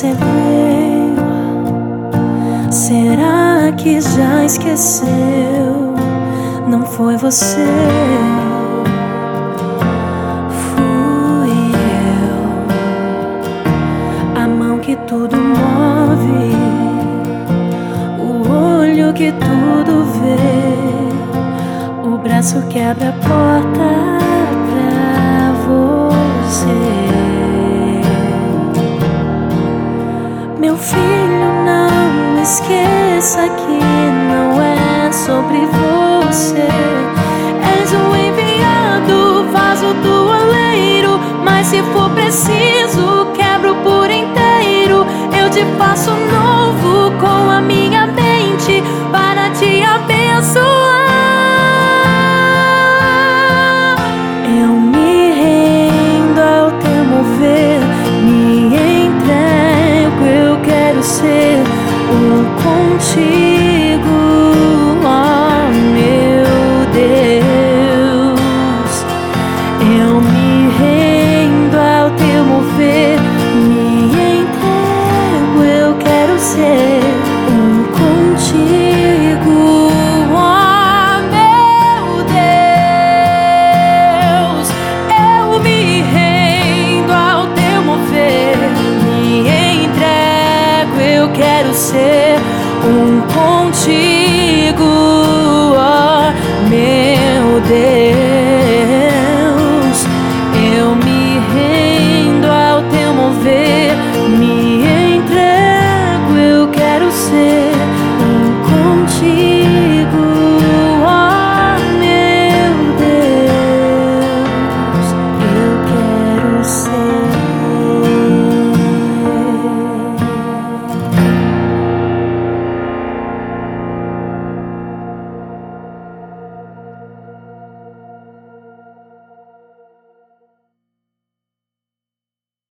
você veio? Será que já esqueceu? Não foi você, fui eu. A mão que tudo move, o olho que tudo vê, o braço que abre a porta pra você. Filho, não esqueça que não é sobre você. És o enviado, vaso do oleiro. Mas se for preciso, quebro por inteiro. Eu te faço novo com a um contigo, meu Deus. Eu me rendo ao teu mover, me entrego. Eu quero ser eu quero ser um ponte.